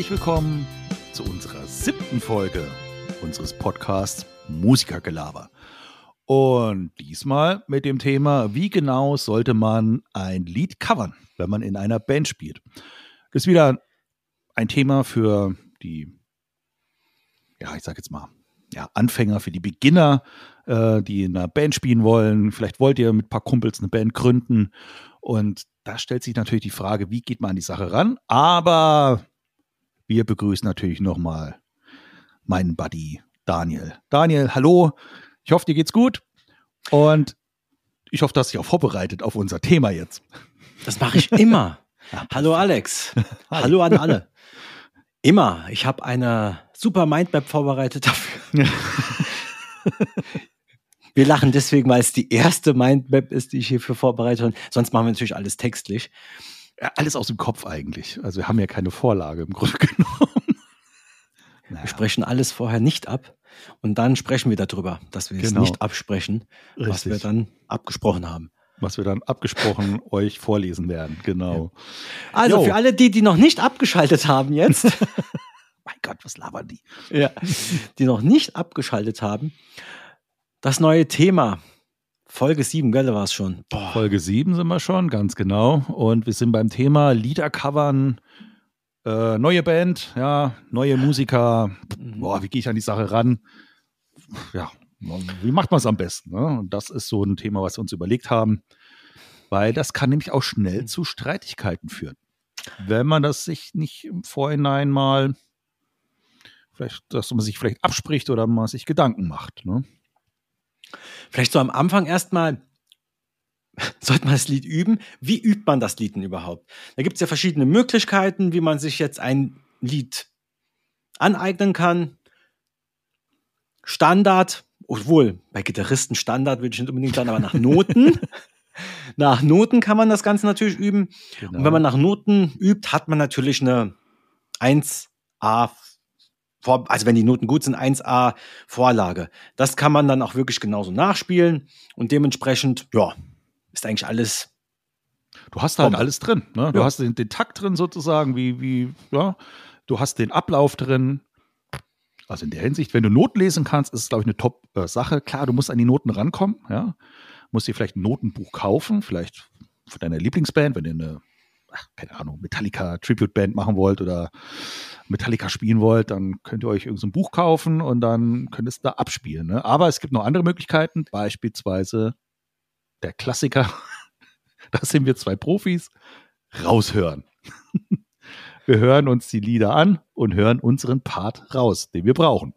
herzlich willkommen zu unserer siebten Folge unseres Podcasts Musikergelaber. Und diesmal mit dem Thema, wie genau sollte man ein Lied covern, wenn man in einer Band spielt. Das ist wieder ein Thema für die, ja, ich sag jetzt mal, ja, Anfänger, für die Beginner, äh, die in einer Band spielen wollen. Vielleicht wollt ihr mit ein paar Kumpels eine Band gründen. Und da stellt sich natürlich die Frage, wie geht man an die Sache ran? Aber wir begrüßen natürlich nochmal meinen Buddy Daniel. Daniel, hallo. Ich hoffe, dir geht's gut. Und ich hoffe, dass dich auch vorbereitet auf unser Thema jetzt. Das mache ich immer. hallo Alex. hallo an alle. Immer. Ich habe eine super Mindmap vorbereitet dafür. wir lachen deswegen, weil es die erste Mindmap ist, die ich hierfür vorbereitet habe. Sonst machen wir natürlich alles textlich. Alles aus dem Kopf eigentlich. Also wir haben ja keine Vorlage im Grunde genommen. Naja. Wir sprechen alles vorher nicht ab und dann sprechen wir darüber, dass wir genau. es nicht absprechen, Richtig. was wir dann abgesprochen haben. Was wir dann abgesprochen euch vorlesen werden, genau. Ja. Also jo. für alle die, die noch nicht abgeschaltet haben jetzt. mein Gott, was labern die? Ja, die noch nicht abgeschaltet haben. Das neue Thema. Folge 7, gell, war es schon. Boah. Folge 7 sind wir schon, ganz genau. Und wir sind beim Thema Lieder covern äh, neue Band, ja, neue Musiker. Boah, wie gehe ich an die Sache ran? Ja, wie macht man es am besten? Ne? Und das ist so ein Thema, was wir uns überlegt haben, weil das kann nämlich auch schnell zu Streitigkeiten führen. Wenn man das sich nicht im Vorhinein mal, vielleicht, dass man sich vielleicht abspricht oder man sich Gedanken macht. Ne? Vielleicht so am Anfang erstmal, sollte man das Lied üben. Wie übt man das Lied denn überhaupt? Da gibt es ja verschiedene Möglichkeiten, wie man sich jetzt ein Lied aneignen kann. Standard, obwohl bei Gitarristen Standard würde ich nicht unbedingt sagen, aber nach Noten. nach Noten kann man das Ganze natürlich üben. Genau. Und wenn man nach Noten übt, hat man natürlich eine 1A also wenn die Noten gut sind, 1A Vorlage. Das kann man dann auch wirklich genauso nachspielen und dementsprechend, ja, ist eigentlich alles. Du hast halt alles drin. Ne? Du ja. hast den, den, Takt drin sozusagen, wie, wie, ja. Du hast den Ablauf drin. Also in der Hinsicht, wenn du Noten lesen kannst, ist es, glaube ich, eine Top-Sache. Klar, du musst an die Noten rankommen, ja. Musst dir vielleicht ein Notenbuch kaufen, vielleicht von deiner Lieblingsband, wenn ihr eine, ach, keine Ahnung, Metallica Tribute Band machen wollt oder Metallica spielen wollt, dann könnt ihr euch irgendein so Buch kaufen und dann könnt ihr es da abspielen. Ne? Aber es gibt noch andere Möglichkeiten, beispielsweise der Klassiker, da sind wir zwei Profis, raushören. wir hören uns die Lieder an und hören unseren Part raus, den wir brauchen.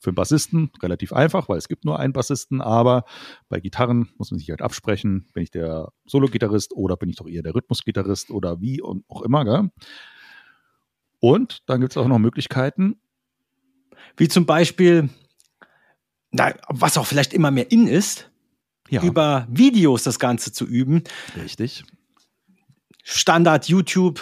Für einen Bassisten relativ einfach, weil es gibt nur einen Bassisten, aber bei Gitarren muss man sich halt absprechen, bin ich der Solo-Gitarrist oder bin ich doch eher der Rhythmus-Gitarrist oder wie und auch immer. Gell? Und dann gibt es auch noch Möglichkeiten. Wie zum Beispiel, na, was auch vielleicht immer mehr in ist, ja. über Videos das Ganze zu üben. Richtig. Standard YouTube,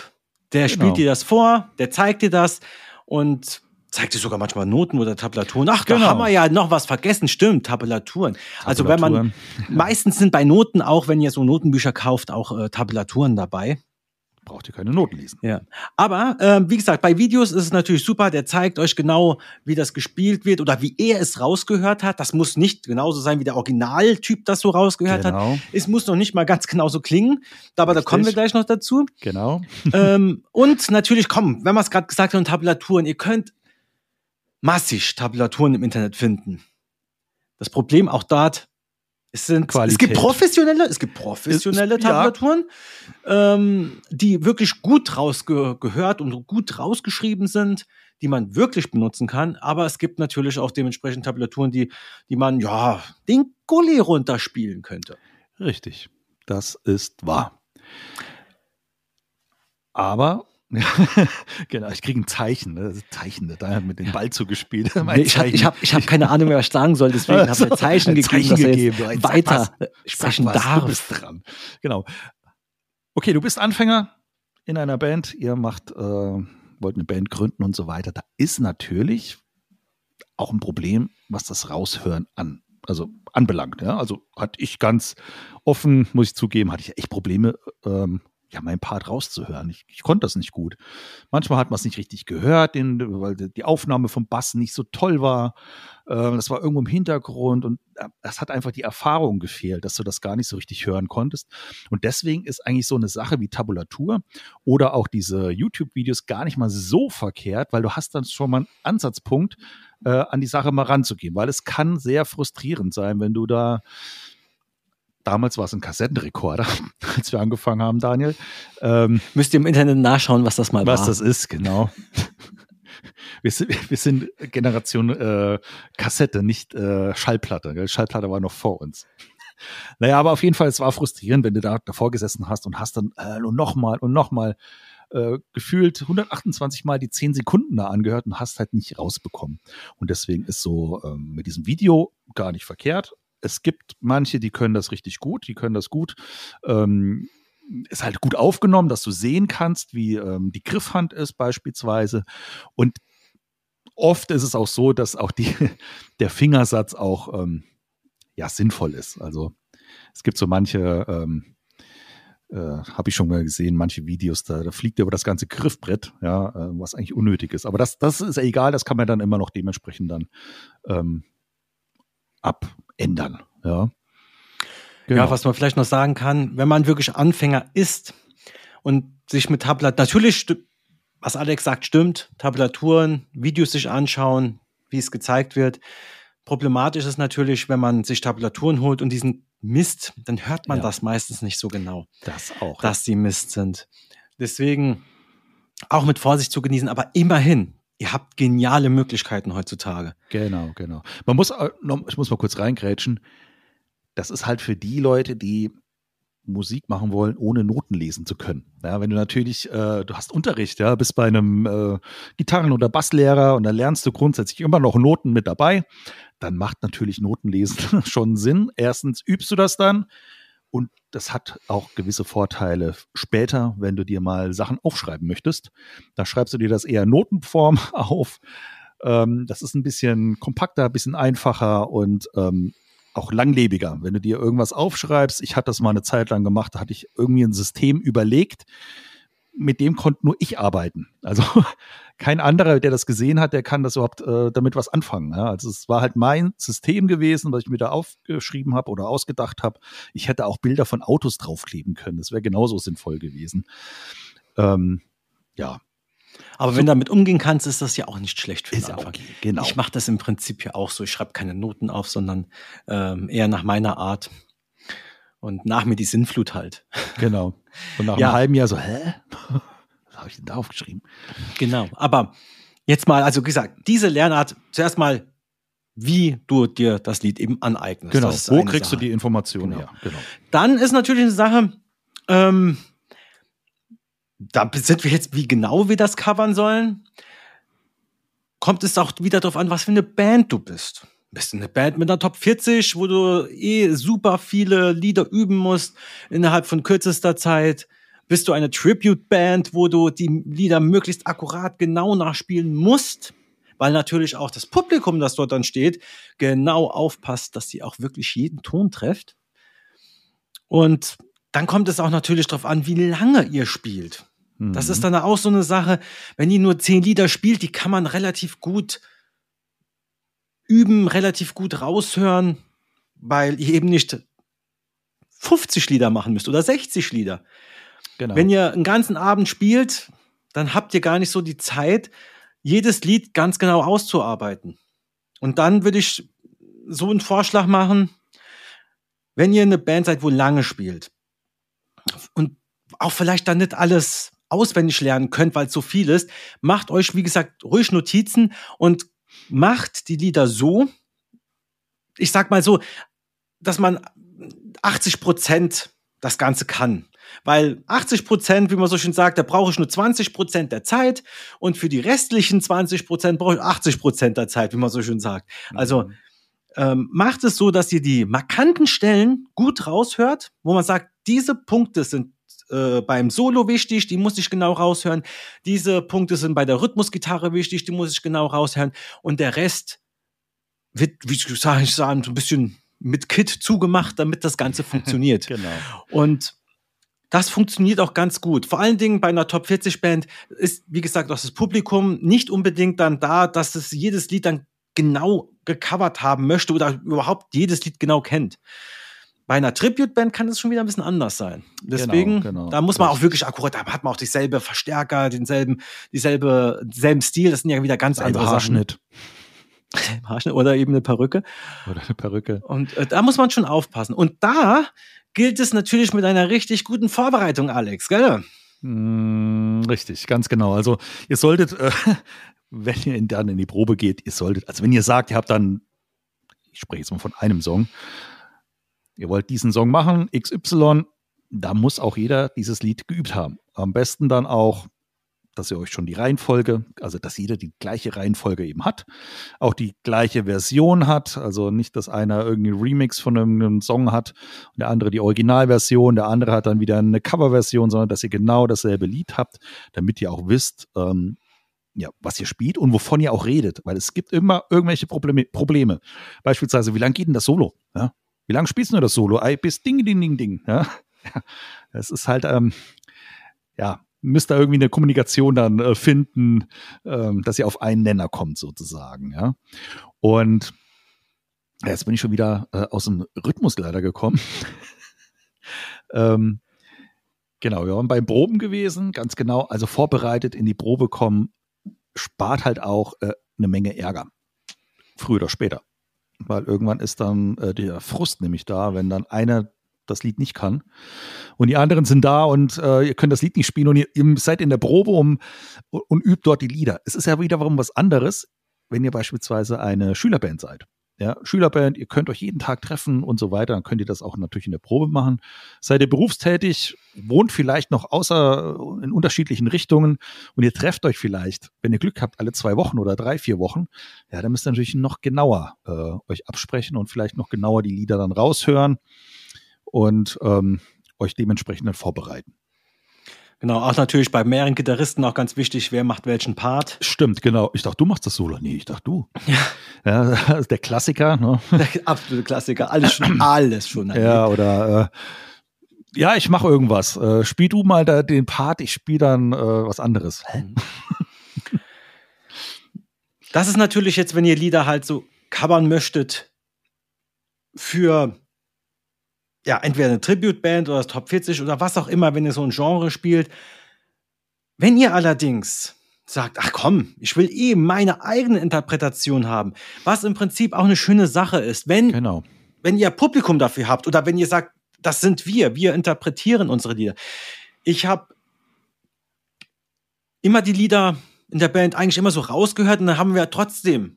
der genau. spielt dir das vor, der zeigt dir das und zeigt dir sogar manchmal Noten oder Tabulaturen. Ach, genau. da haben wir ja noch was vergessen. Stimmt, Tabulaturen. Also wenn man, meistens sind bei Noten auch, wenn ihr so Notenbücher kauft, auch äh, Tabulaturen dabei braucht ihr keine Noten lesen. Ja. Aber äh, wie gesagt, bei Videos ist es natürlich super, der zeigt euch genau, wie das gespielt wird oder wie er es rausgehört hat. Das muss nicht genauso sein, wie der Originaltyp das so rausgehört genau. hat. Es muss noch nicht mal ganz genauso klingen, aber Richtig. da kommen wir gleich noch dazu. Genau. Ähm, und natürlich, komm, wenn man es gerade gesagt hat, Tabulaturen, ihr könnt massig Tabulaturen im Internet finden. Das Problem auch dort, es, sind, es gibt professionelle, es gibt professionelle Tabulaturen, ja. ähm, die wirklich gut rausgehört und gut rausgeschrieben sind, die man wirklich benutzen kann. Aber es gibt natürlich auch dementsprechend Tabulaturen, die, die man ja den Gully runterspielen könnte. Richtig, das ist wahr. Aber genau, ich kriege ein Zeichen, ne? Zeichen, da hat mit dem Ball zugespielt. Nee, ich habe ich hab, ich hab keine Ahnung, wer was sagen soll, deswegen habe ich ein Zeichen gegeben, Zeichen gegeben. Er weiter was, sprechen was, darf. Du bist dran. Genau. Okay, du bist Anfänger in einer Band, ihr macht, äh, wollt eine Band gründen und so weiter. Da ist natürlich auch ein Problem, was das Raushören an, also anbelangt. Ja? Also hatte ich ganz offen, muss ich zugeben, hatte ich echt Probleme, ähm, ja, mein Part rauszuhören. Ich, ich konnte das nicht gut. Manchmal hat man es nicht richtig gehört, den, weil die Aufnahme vom Bass nicht so toll war. Äh, das war irgendwo im Hintergrund und äh, es hat einfach die Erfahrung gefehlt, dass du das gar nicht so richtig hören konntest. Und deswegen ist eigentlich so eine Sache wie Tabulatur oder auch diese YouTube-Videos gar nicht mal so verkehrt, weil du hast dann schon mal einen Ansatzpunkt, äh, an die Sache mal ranzugehen, weil es kann sehr frustrierend sein, wenn du da Damals war es ein Kassettenrekorder, als wir angefangen haben, Daniel. Ähm, Müsst ihr im Internet nachschauen, was das mal was war. Was das ist, genau. wir, sind, wir sind Generation äh, Kassette, nicht äh, Schallplatte. Gell? Schallplatte war noch vor uns. Naja, aber auf jeden Fall, es war frustrierend, wenn du da davor gesessen hast und hast dann äh, und nochmal und nochmal äh, gefühlt 128 Mal die 10 Sekunden da angehört und hast halt nicht rausbekommen. Und deswegen ist so ähm, mit diesem Video gar nicht verkehrt, es gibt manche, die können das richtig gut, die können das gut. Ähm, ist halt gut aufgenommen, dass du sehen kannst, wie ähm, die Griffhand ist beispielsweise. Und oft ist es auch so, dass auch die, der Fingersatz auch ähm, ja, sinnvoll ist. Also es gibt so manche, ähm, äh, habe ich schon mal gesehen, manche Videos, da, da fliegt über das ganze Griffbrett, ja, äh, was eigentlich unnötig ist. Aber das, das ist egal, das kann man dann immer noch dementsprechend dann ähm, abändern. Ja. Genau. ja, was man vielleicht noch sagen kann, wenn man wirklich Anfänger ist und sich mit Tablat, natürlich, was Alex sagt, stimmt, Tabulaturen, Videos sich anschauen, wie es gezeigt wird. Problematisch ist natürlich, wenn man sich Tabulaturen holt und diesen Mist, dann hört man ja. das meistens nicht so genau. Das auch. Dass die Mist sind. Deswegen auch mit Vorsicht zu genießen, aber immerhin, ihr habt geniale Möglichkeiten heutzutage. Genau, genau. Man muss, äh, ich muss mal kurz reingrätschen. Das ist halt für die Leute, die Musik machen wollen, ohne Noten lesen zu können. Ja, wenn du natürlich, äh, du hast Unterricht, ja, bist bei einem äh, Gitarren- oder Basslehrer und da lernst du grundsätzlich immer noch Noten mit dabei, dann macht natürlich Notenlesen schon Sinn. Erstens übst du das dann und das hat auch gewisse Vorteile später, wenn du dir mal Sachen aufschreiben möchtest. Da schreibst du dir das eher Notenform auf. Ähm, das ist ein bisschen kompakter, ein bisschen einfacher und ähm, auch langlebiger. Wenn du dir irgendwas aufschreibst, ich hatte das mal eine Zeit lang gemacht, da hatte ich irgendwie ein System überlegt, mit dem konnte nur ich arbeiten. Also kein anderer, der das gesehen hat, der kann das überhaupt äh, damit was anfangen. Ja? Also es war halt mein System gewesen, was ich mir da aufgeschrieben habe oder ausgedacht habe. Ich hätte auch Bilder von Autos draufkleben können. Das wäre genauso sinnvoll gewesen. Ähm, ja. Aber so, wenn du damit umgehen kannst, ist das ja auch nicht schlecht für den Anfang. Okay, genau. Ich mache das im Prinzip ja auch so. Ich schreibe keine Noten auf, sondern ähm, eher nach meiner Art. Und nach mir die Sinnflut halt. Genau. Und nach ja. einem halben Jahr so, hä? Was habe ich denn da aufgeschrieben? Genau. Aber jetzt mal, also gesagt, diese Lernart, zuerst mal, wie du dir das Lied eben aneignest. Genau. Wo kriegst Sache. du die Informationen genau. her? Genau. Dann ist natürlich eine Sache, ähm, da sind wir jetzt, wie genau wir das covern sollen. Kommt es auch wieder darauf an, was für eine Band du bist bist du eine Band mit einer Top 40, wo du eh super viele Lieder üben musst innerhalb von kürzester Zeit. Bist du eine Tribute-Band, wo du die Lieder möglichst akkurat genau nachspielen musst, weil natürlich auch das Publikum, das dort dann steht, genau aufpasst, dass sie auch wirklich jeden Ton trifft. Und dann kommt es auch natürlich darauf an, wie lange ihr spielt. Das ist mhm. dann auch so eine Sache, wenn ihr nur zehn Lieder spielt, die kann man relativ gut Üben relativ gut raushören, weil ihr eben nicht 50 Lieder machen müsst oder 60 Lieder. Genau. Wenn ihr einen ganzen Abend spielt, dann habt ihr gar nicht so die Zeit, jedes Lied ganz genau auszuarbeiten. Und dann würde ich so einen Vorschlag machen, wenn ihr eine Band seid, wo lange spielt und auch vielleicht dann nicht alles auswendig lernen könnt, weil es so viel ist, macht euch, wie gesagt, ruhig Notizen und macht die Lieder so, ich sag mal so, dass man 80 Prozent das Ganze kann. Weil 80 Prozent, wie man so schön sagt, da brauche ich nur 20 Prozent der Zeit und für die restlichen 20 Prozent brauche ich 80 Prozent der Zeit, wie man so schön sagt. Also mhm. ähm, macht es so, dass ihr die markanten Stellen gut raushört, wo man sagt, diese Punkte sind äh, beim Solo wichtig, die muss ich genau raushören. Diese Punkte sind bei der Rhythmusgitarre wichtig, die muss ich genau raushören. Und der Rest wird, wie soll ich sagen, so ein bisschen mit Kit zugemacht, damit das Ganze funktioniert. genau. Und das funktioniert auch ganz gut. Vor allen Dingen bei einer Top 40 Band ist, wie gesagt, auch das Publikum nicht unbedingt dann da, dass es jedes Lied dann genau gecovert haben möchte oder überhaupt jedes Lied genau kennt. Bei einer Tribute-Band kann es schon wieder ein bisschen anders sein. Deswegen, genau, genau. da muss man auch wirklich akkurat, da hat man auch dieselbe Verstärker, denselben, dieselbe, denselben Stil. Das sind ja wieder ganz andere Haarschnitt. Haarschnitt oder eben eine Perücke. Oder eine Perücke. Und äh, da muss man schon aufpassen. Und da gilt es natürlich mit einer richtig guten Vorbereitung, Alex, gell? Mm, richtig, ganz genau. Also ihr solltet, äh, wenn ihr dann in die Probe geht, ihr solltet, also wenn ihr sagt, ihr habt dann, ich spreche jetzt mal von einem Song, ihr wollt diesen Song machen, XY, da muss auch jeder dieses Lied geübt haben. Am besten dann auch dass ihr euch schon die Reihenfolge, also dass jeder die gleiche Reihenfolge eben hat, auch die gleiche Version hat, also nicht, dass einer irgendwie Remix von einem Song hat und der andere die Originalversion, der andere hat dann wieder eine Coverversion, sondern dass ihr genau dasselbe Lied habt, damit ihr auch wisst, ähm, ja, was ihr spielt und wovon ihr auch redet, weil es gibt immer irgendwelche Probleme. Probleme. Beispielsweise, wie lange geht denn das Solo? Ja? Wie lange spielst du das Solo? Bis Ding, Ding, Ding, Ding. Ja? Das ist halt, ähm, ja, müsst ihr irgendwie eine Kommunikation dann äh, finden, ähm, dass ihr auf einen Nenner kommt sozusagen, ja. Und jetzt bin ich schon wieder äh, aus dem Rhythmus leider gekommen. ähm, genau, wir waren beim Proben gewesen, ganz genau. Also vorbereitet in die Probe kommen, spart halt auch äh, eine Menge Ärger. Früher oder später. Weil irgendwann ist dann äh, der Frust nämlich da, wenn dann einer das Lied nicht kann. Und die anderen sind da und äh, ihr könnt das Lied nicht spielen und ihr, ihr seid in der Probe um, und übt dort die Lieder. Es ist ja wiederum was anderes, wenn ihr beispielsweise eine Schülerband seid. Ja, Schülerband, ihr könnt euch jeden Tag treffen und so weiter, dann könnt ihr das auch natürlich in der Probe machen. Seid ihr berufstätig, wohnt vielleicht noch außer in unterschiedlichen Richtungen und ihr trefft euch vielleicht, wenn ihr Glück habt, alle zwei Wochen oder drei, vier Wochen, ja, dann müsst ihr natürlich noch genauer äh, euch absprechen und vielleicht noch genauer die Lieder dann raushören und ähm, euch dementsprechend dann vorbereiten. Genau, auch natürlich bei mehreren Gitarristen auch ganz wichtig, wer macht welchen Part. Stimmt, genau. Ich dachte, du machst das Solo. Nee, ich dachte, du. Ja, ja der Klassiker. Ne? Der absolute Klassiker. Alles schon, alles schon. Ja, oder äh, ja, ich mache irgendwas. Äh, spiel du mal da den Part, ich spiele dann äh, was anderes. Hä? Mhm. Das ist natürlich jetzt, wenn ihr Lieder halt so covern möchtet für ja, entweder eine Tribute-Band oder das Top 40 oder was auch immer, wenn ihr so ein Genre spielt. Wenn ihr allerdings sagt, ach komm, ich will eh meine eigene Interpretation haben, was im Prinzip auch eine schöne Sache ist, wenn, genau. wenn ihr Publikum dafür habt oder wenn ihr sagt, das sind wir, wir interpretieren unsere Lieder. Ich habe immer die Lieder in der Band eigentlich immer so rausgehört und dann haben wir trotzdem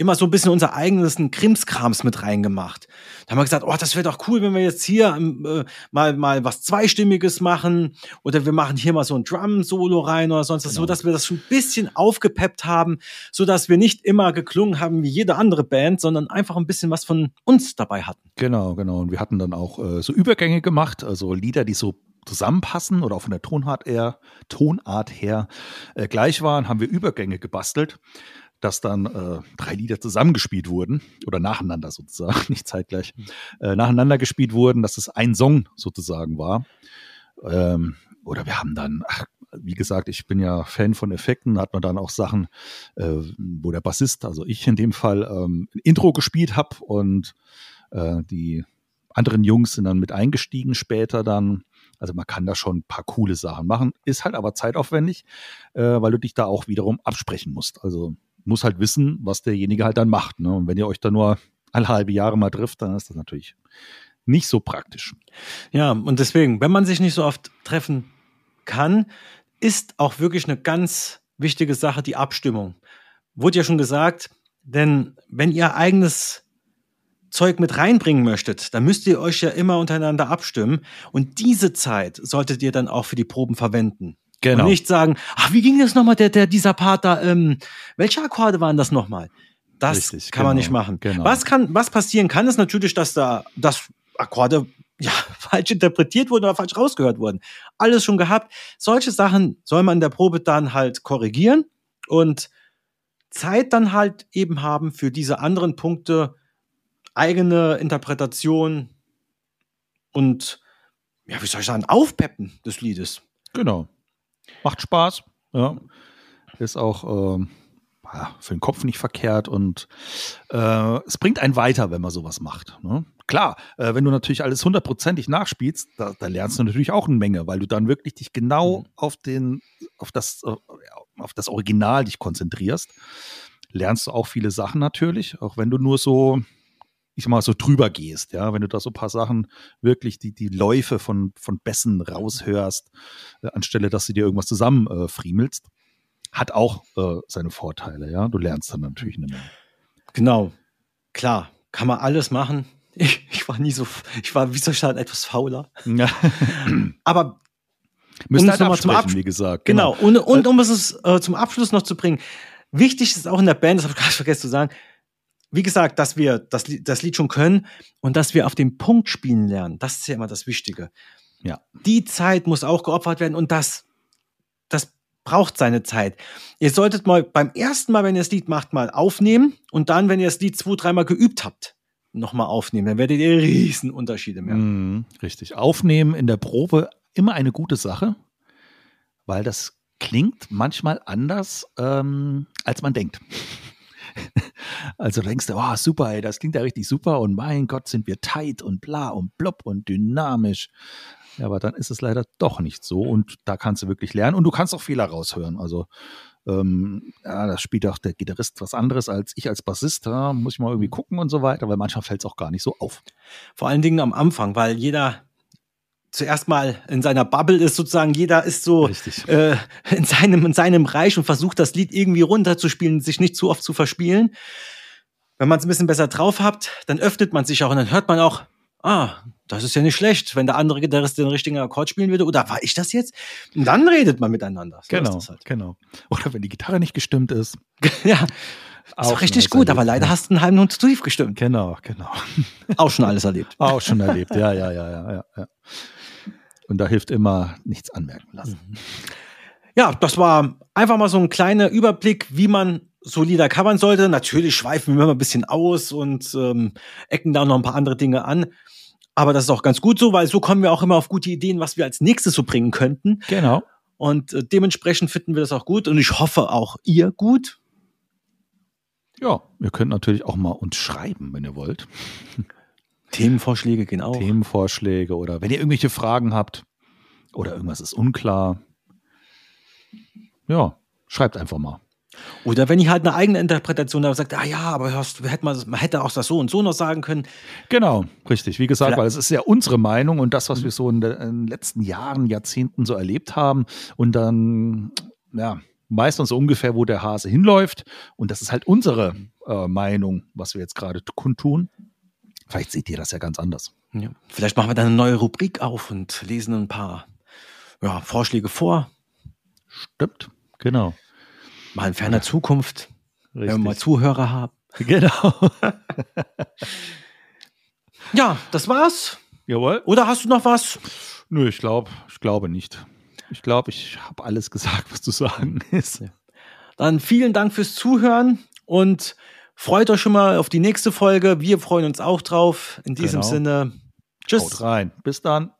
immer so ein bisschen unser eigenes Krimskrams mit reingemacht. Da haben wir gesagt, oh, das wäre doch cool, wenn wir jetzt hier ähm, äh, mal, mal was Zweistimmiges machen oder wir machen hier mal so ein Drum-Solo rein oder sonst was, genau. so dass wir das schon ein bisschen aufgepeppt haben, so dass wir nicht immer geklungen haben wie jede andere Band, sondern einfach ein bisschen was von uns dabei hatten. Genau, genau. Und wir hatten dann auch äh, so Übergänge gemacht, also Lieder, die so zusammenpassen oder auch von der Tonart her, Tonart her äh, gleich waren, haben wir Übergänge gebastelt dass dann äh, drei Lieder zusammengespielt wurden oder nacheinander sozusagen, nicht zeitgleich, mhm. äh, nacheinander gespielt wurden, dass es ein Song sozusagen war. Ähm, oder wir haben dann, ach, wie gesagt, ich bin ja Fan von Effekten, hat man dann auch Sachen, äh, wo der Bassist, also ich in dem Fall, ähm, ein Intro gespielt habe und äh, die anderen Jungs sind dann mit eingestiegen später dann. Also man kann da schon ein paar coole Sachen machen, ist halt aber zeitaufwendig, äh, weil du dich da auch wiederum absprechen musst. Also muss halt wissen, was derjenige halt dann macht. Ne? Und wenn ihr euch da nur alle halbe Jahre mal trifft, dann ist das natürlich nicht so praktisch. Ja, und deswegen, wenn man sich nicht so oft treffen kann, ist auch wirklich eine ganz wichtige Sache die Abstimmung. Wurde ja schon gesagt, denn wenn ihr eigenes Zeug mit reinbringen möchtet, dann müsst ihr euch ja immer untereinander abstimmen und diese Zeit solltet ihr dann auch für die Proben verwenden. Genau. Und nicht sagen, ach, wie ging das nochmal, der, der, dieser Part da, ähm, welche Akkorde waren das nochmal? Das Richtig, kann genau, man nicht machen. Genau. Was kann, was passieren kann, ist natürlich, dass da, dass Akkorde ja, falsch interpretiert wurden oder falsch rausgehört wurden. Alles schon gehabt. Solche Sachen soll man in der Probe dann halt korrigieren und Zeit dann halt eben haben für diese anderen Punkte, eigene Interpretation und ja, wie soll ich sagen, Aufpeppen des Liedes. Genau. Macht Spaß. Ja. Ist auch ähm, für den Kopf nicht verkehrt und äh, es bringt einen weiter, wenn man sowas macht. Ne? Klar, äh, wenn du natürlich alles hundertprozentig nachspielst, da, da, lernst du natürlich auch eine Menge, weil du dann wirklich dich genau mhm. auf den, auf das, äh, auf das Original dich konzentrierst. Lernst du auch viele Sachen natürlich, auch wenn du nur so, ich sag mal, so drüber gehst, ja, wenn du da so ein paar Sachen wirklich die, die Läufe von, von Bässen raushörst, äh, anstelle, dass du dir irgendwas zusammen äh, friemelst hat auch äh, seine Vorteile, ja. Du lernst dann natürlich eine Menge. Genau, klar, kann man alles machen. Ich, ich war nie so, ich war wie so stark etwas fauler. Ja. Aber Müssen um halt nochmal zum Abschluss, wie gesagt. Genau. genau. Und, und um es äh, zum Abschluss noch zu bringen. Wichtig ist auch in der Band, das habe ich gerade vergessen zu sagen, wie gesagt, dass wir das, das Lied schon können und dass wir auf den Punkt spielen lernen. Das ist ja immer das Wichtige. Ja. Die Zeit muss auch geopfert werden und das, das braucht seine Zeit. Ihr solltet mal beim ersten Mal, wenn ihr das Lied macht, mal aufnehmen und dann, wenn ihr das Lied zwei, dreimal geübt habt, nochmal aufnehmen. Dann werdet ihr riesen Unterschiede merken. Mm, richtig. Aufnehmen in der Probe immer eine gute Sache, weil das klingt manchmal anders, ähm, als man denkt. Also denkst du, oh, super, ey, das klingt ja richtig super und mein Gott, sind wir tight und bla und blub und dynamisch. Ja, aber dann ist es leider doch nicht so und da kannst du wirklich lernen und du kannst auch Fehler raushören. Also ähm, ja, das spielt auch der Gitarrist was anderes als ich als Bassist. Da muss ich mal irgendwie gucken und so weiter, weil manchmal fällt es auch gar nicht so auf. Vor allen Dingen am Anfang, weil jeder zuerst mal in seiner Bubble ist sozusagen, jeder ist so äh, in, seinem, in seinem Reich und versucht das Lied irgendwie runterzuspielen, sich nicht zu oft zu verspielen. Wenn man es ein bisschen besser drauf hat, dann öffnet man sich auch und dann hört man auch, ah, das ist ja nicht schlecht, wenn der andere Gitarrist den richtigen Akkord spielen würde. Oder war ich das jetzt? Und dann redet man miteinander. So genau, halt. genau. Oder wenn die Gitarre nicht gestimmt ist. ja. Auch ist richtig gut, erlebt, aber leider ja. hast du einen halben Hund zu tief gestimmt. Genau, genau. Auch schon alles erlebt. Auch schon erlebt, ja, ja, ja, ja, ja. Und da hilft immer nichts anmerken lassen. Mhm. Ja, das war einfach mal so ein kleiner Überblick, wie man solider covern sollte. Natürlich schweifen wir immer ein bisschen aus und ähm, ecken da noch ein paar andere Dinge an. Aber das ist auch ganz gut so, weil so kommen wir auch immer auf gute Ideen, was wir als nächstes so bringen könnten. Genau. Und äh, dementsprechend finden wir das auch gut und ich hoffe auch ihr gut. Ja, ihr könnt natürlich auch mal uns schreiben, wenn ihr wollt. Themenvorschläge gehen auch. Themenvorschläge oder wenn ihr irgendwelche Fragen habt oder irgendwas ist unklar. Ja, schreibt einfach mal. Oder wenn ich halt eine eigene Interpretation habe, sagt, ah ja, aber hörst, hätte man, man hätte auch das so und so noch sagen können. Genau, richtig. Wie gesagt, Vielleicht. weil es ist ja unsere Meinung und das, was wir so in, den letzten Jahren, Jahrzehnten so erlebt haben und dann, ja, meistens so ungefähr, wo der Hase hinläuft. Und das ist halt unsere äh, Meinung, was wir jetzt gerade kundtun. Vielleicht seht ihr das ja ganz anders. Ja. Vielleicht machen wir dann eine neue Rubrik auf und lesen ein paar ja, Vorschläge vor. Stimmt, genau. Mal in ferner Zukunft, Richtig. wenn wir mal Zuhörer haben. Genau. ja, das war's. Jawohl. Oder hast du noch was? Nö, ich glaube, ich glaube nicht. Ich glaube, ich habe alles gesagt, was zu sagen ist. Dann vielen Dank fürs Zuhören und freut euch schon mal auf die nächste Folge. Wir freuen uns auch drauf. In diesem genau. Sinne, tschüss. Haut rein. Bis dann.